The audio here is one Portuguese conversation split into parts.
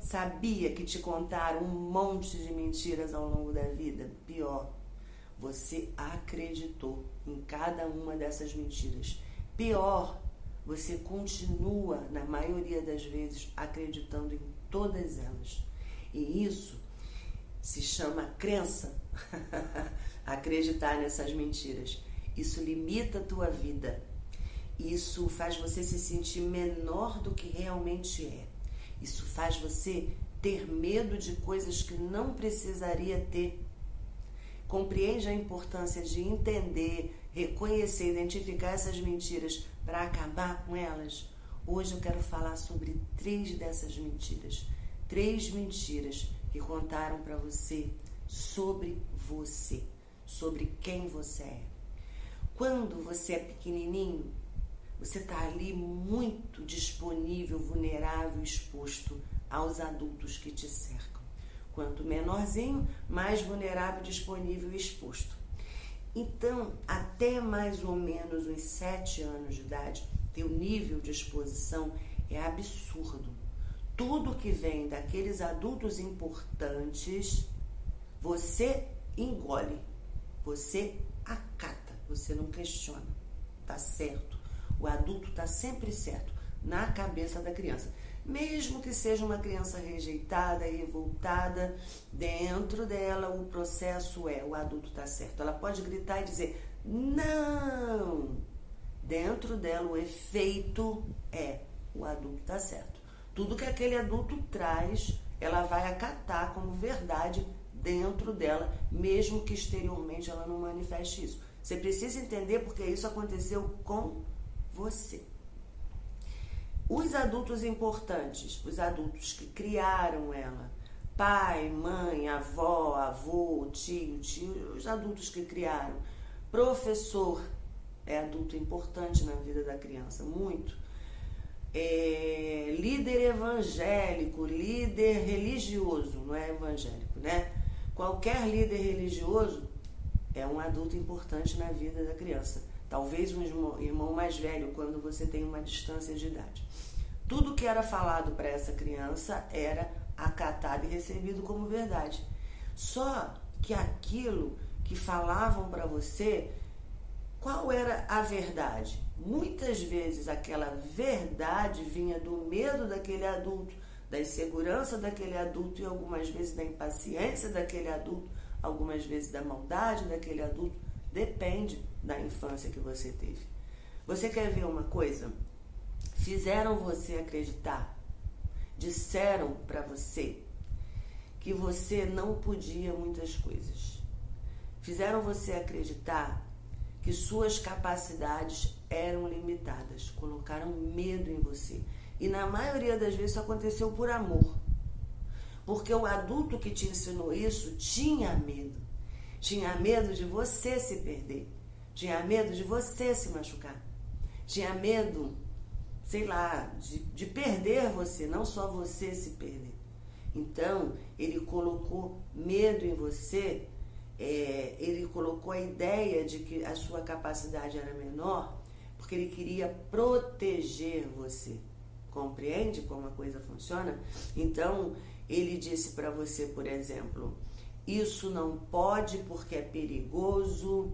sabia que te contaram um monte de mentiras ao longo da vida? Pior, você acreditou em cada uma dessas mentiras. Pior, você continua, na maioria das vezes, acreditando em todas elas. E isso se chama crença. Acreditar nessas mentiras. Isso limita a tua vida. Isso faz você se sentir menor do que realmente é. Isso faz você ter medo de coisas que não precisaria ter. Compreende a importância de entender, reconhecer, identificar essas mentiras para acabar com elas? Hoje eu quero falar sobre três dessas mentiras. Três mentiras que contaram para você sobre você, sobre quem você é. Quando você é pequenininho, você está ali muito disponível, vulnerável, exposto aos adultos que te cercam. Quanto menorzinho, mais vulnerável, disponível e exposto. Então, até mais ou menos uns sete anos de idade, teu nível de exposição é absurdo. Tudo que vem daqueles adultos importantes, você engole, você acata, você não questiona. Tá certo. O adulto está sempre certo na cabeça da criança. Mesmo que seja uma criança rejeitada e revoltada, dentro dela o processo é o adulto está certo. Ela pode gritar e dizer não. Dentro dela o efeito é o adulto está certo. Tudo que aquele adulto traz, ela vai acatar como verdade dentro dela, mesmo que exteriormente ela não manifeste isso. Você precisa entender porque isso aconteceu com você. Os adultos importantes, os adultos que criaram ela, pai, mãe, avó, avô, tio, tio, os adultos que criaram, professor é adulto importante na vida da criança, muito. É, líder evangélico, líder religioso, não é evangélico, né? Qualquer líder religioso é um adulto importante na vida da criança. Talvez um irmão mais velho quando você tem uma distância de idade. Tudo que era falado para essa criança era acatado e recebido como verdade. Só que aquilo que falavam para você, qual era a verdade? Muitas vezes aquela verdade vinha do medo daquele adulto, da insegurança daquele adulto e algumas vezes da impaciência daquele adulto, algumas vezes da maldade daquele adulto. Depende da infância que você teve. Você quer ver uma coisa? Fizeram você acreditar, disseram para você que você não podia muitas coisas. Fizeram você acreditar que suas capacidades eram limitadas, colocaram medo em você. E na maioria das vezes isso aconteceu por amor. Porque o adulto que te ensinou isso tinha medo. Tinha medo de você se perder. Tinha medo de você se machucar. Tinha medo, sei lá, de, de perder você, não só você se perder. Então, ele colocou medo em você, é, ele colocou a ideia de que a sua capacidade era menor, porque ele queria proteger você. Compreende como a coisa funciona? Então, ele disse para você, por exemplo, isso não pode porque é perigoso,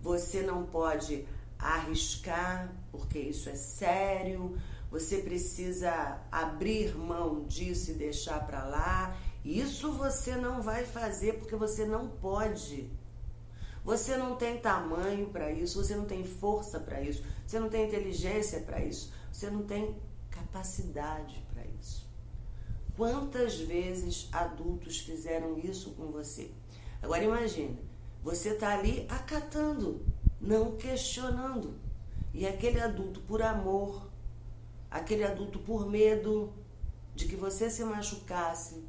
você não pode arriscar, porque isso é sério. Você precisa abrir mão disso e deixar para lá. Isso você não vai fazer porque você não pode. Você não tem tamanho para isso, você não tem força para isso, você não tem inteligência para isso, você não tem capacidade. Quantas vezes adultos fizeram isso com você? Agora imagine, você está ali acatando, não questionando. E aquele adulto por amor, aquele adulto por medo de que você se machucasse,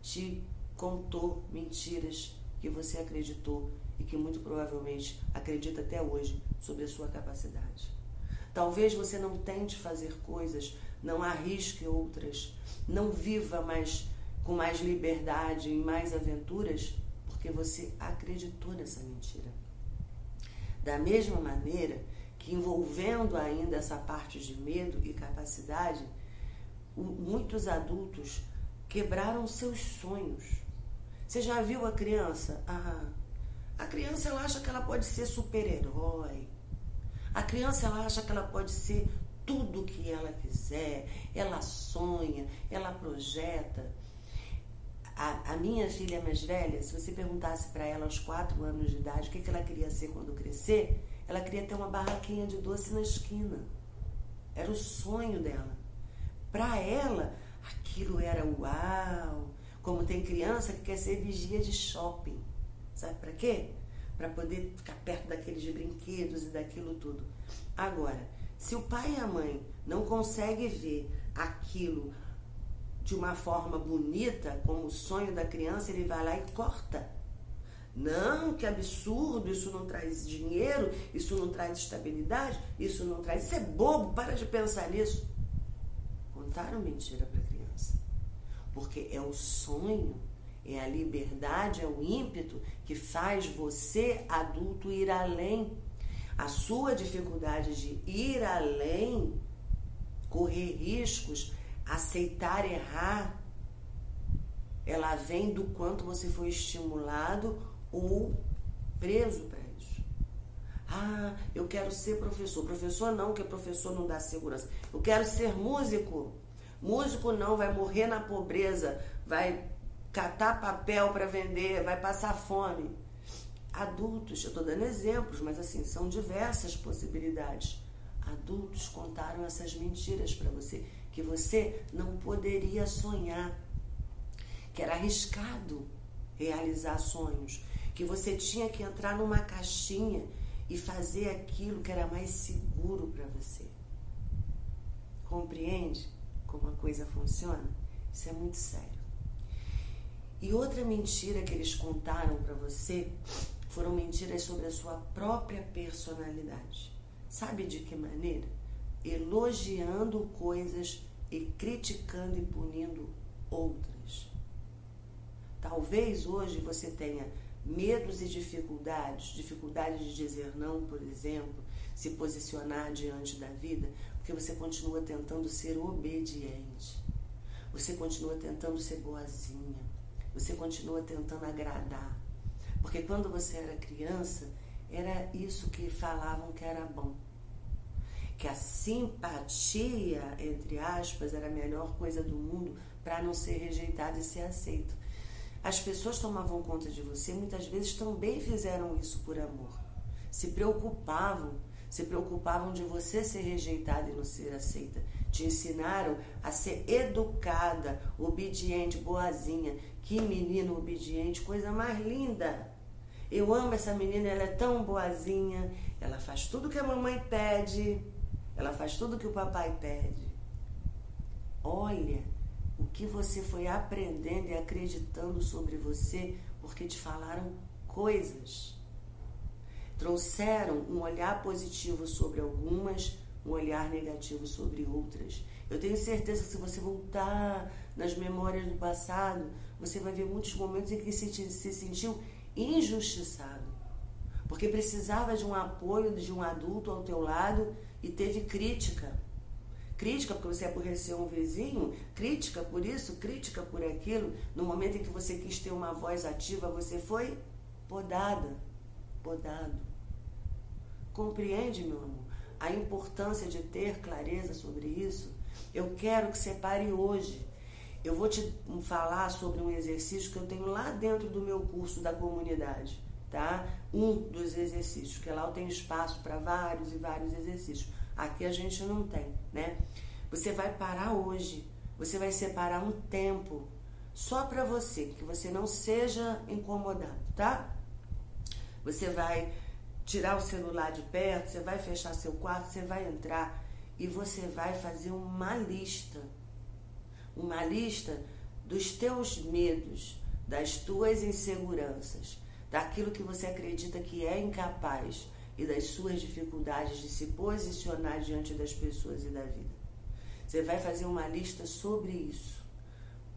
te contou mentiras que você acreditou e que muito provavelmente acredita até hoje sobre a sua capacidade. Talvez você não tente fazer coisas, não arrisque outras, não viva mais com mais liberdade e mais aventuras porque você acreditou nessa mentira. Da mesma maneira que envolvendo ainda essa parte de medo e capacidade, muitos adultos quebraram seus sonhos. Você já viu a criança? Ah, a criança ela acha que ela pode ser super-herói. A criança ela acha que ela pode ser tudo que ela quiser. Ela sonha, ela projeta. A, a, minha filha mais velha, se você perguntasse para ela aos quatro anos de idade o que, que ela queria ser quando crescer, ela queria ter uma barraquinha de doce na esquina. Era o sonho dela. Para ela, aquilo era uau. Como tem criança que quer ser vigia de shopping. Sabe para quê? Para poder ficar perto daqueles brinquedos e daquilo tudo. Agora, se o pai e a mãe não conseguem ver aquilo de uma forma bonita, como o sonho da criança, ele vai lá e corta. Não, que absurdo, isso não traz dinheiro, isso não traz estabilidade, isso não traz. Isso é bobo, para de pensar nisso. Contaram mentira para a criança. Porque é o sonho, é a liberdade, é o ímpeto que faz você, adulto, ir além. A sua dificuldade de ir além, correr riscos, aceitar errar, ela vem do quanto você foi estimulado ou preso para isso. Ah, eu quero ser professor. Professor não, que professor não dá segurança. Eu quero ser músico. Músico não, vai morrer na pobreza, vai catar papel para vender, vai passar fome. Adultos, eu estou dando exemplos, mas assim, são diversas possibilidades. Adultos contaram essas mentiras para você que você não poderia sonhar, que era arriscado realizar sonhos, que você tinha que entrar numa caixinha e fazer aquilo que era mais seguro para você. Compreende como a coisa funciona? Isso é muito sério. E outra mentira que eles contaram para você foram mentiras sobre a sua própria personalidade. Sabe de que maneira? elogiando coisas e criticando e punindo outras. Talvez hoje você tenha medos e dificuldades, dificuldade de dizer não, por exemplo, se posicionar diante da vida, porque você continua tentando ser obediente. Você continua tentando ser boazinha. Você continua tentando agradar. Porque quando você era criança, era isso que falavam que era bom que a simpatia, entre aspas, era a melhor coisa do mundo para não ser rejeitado e ser aceito. As pessoas tomavam conta de você, muitas vezes também fizeram isso por amor. Se preocupavam, se preocupavam de você ser rejeitada e não ser aceita. Te ensinaram a ser educada, obediente, boazinha. Que menino obediente, coisa mais linda. Eu amo essa menina, ela é tão boazinha, ela faz tudo que a mamãe pede. Ela faz tudo que o papai pede. Olha o que você foi aprendendo e acreditando sobre você porque te falaram coisas. Trouxeram um olhar positivo sobre algumas, um olhar negativo sobre outras. Eu tenho certeza que se você voltar nas memórias do passado, você vai ver muitos momentos em que se, se sentiu injustiçado. Porque precisava de um apoio de um adulto ao teu lado e teve crítica. Crítica porque você aborreceu um vizinho, crítica por isso, crítica por aquilo. No momento em que você quis ter uma voz ativa, você foi podada, podado. Compreende, meu amor, a importância de ter clareza sobre isso? Eu quero que você pare hoje. Eu vou te falar sobre um exercício que eu tenho lá dentro do meu curso da comunidade, tá? Um dos exercícios, que lá eu tenho espaço para vários e vários exercícios. Aqui a gente não tem, né? Você vai parar hoje, você vai separar um tempo só para você, que você não seja incomodado, tá? Você vai tirar o celular de perto, você vai fechar seu quarto, você vai entrar e você vai fazer uma lista. Uma lista dos teus medos, das tuas inseguranças, daquilo que você acredita que é incapaz, e das suas dificuldades de se posicionar diante das pessoas e da vida. Você vai fazer uma lista sobre isso,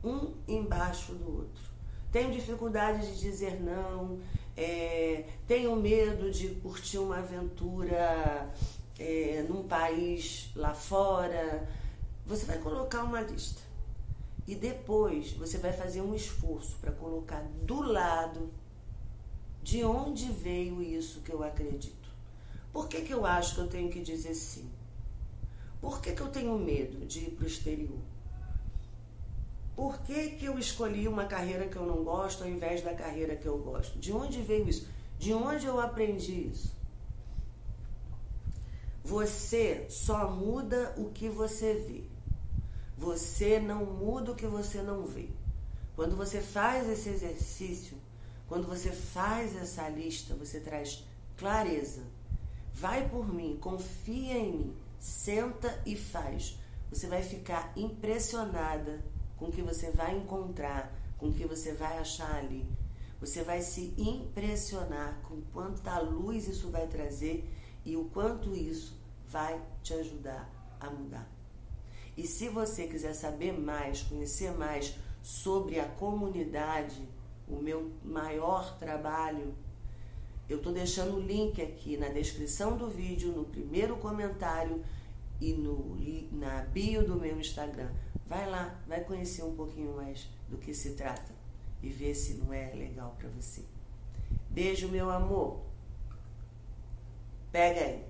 um embaixo do outro. Tenho dificuldade de dizer não, é, tenho medo de curtir uma aventura é, num país lá fora. Você vai colocar uma lista. E depois você vai fazer um esforço para colocar do lado de onde veio isso que eu acredito. Por que, que eu acho que eu tenho que dizer sim? Por que, que eu tenho medo de ir para o exterior? Por que, que eu escolhi uma carreira que eu não gosto ao invés da carreira que eu gosto? De onde veio isso? De onde eu aprendi isso? Você só muda o que você vê. Você não muda o que você não vê. Quando você faz esse exercício, quando você faz essa lista, você traz clareza. Vai por mim, confia em mim, senta e faz. Você vai ficar impressionada com o que você vai encontrar, com o que você vai achar ali. Você vai se impressionar com quanta luz isso vai trazer e o quanto isso vai te ajudar a mudar. E se você quiser saber mais, conhecer mais sobre a comunidade, o meu maior trabalho, eu estou deixando o link aqui na descrição do vídeo, no primeiro comentário e no, na bio do meu Instagram. Vai lá, vai conhecer um pouquinho mais do que se trata e ver se não é legal para você. Beijo, meu amor. Pega aí.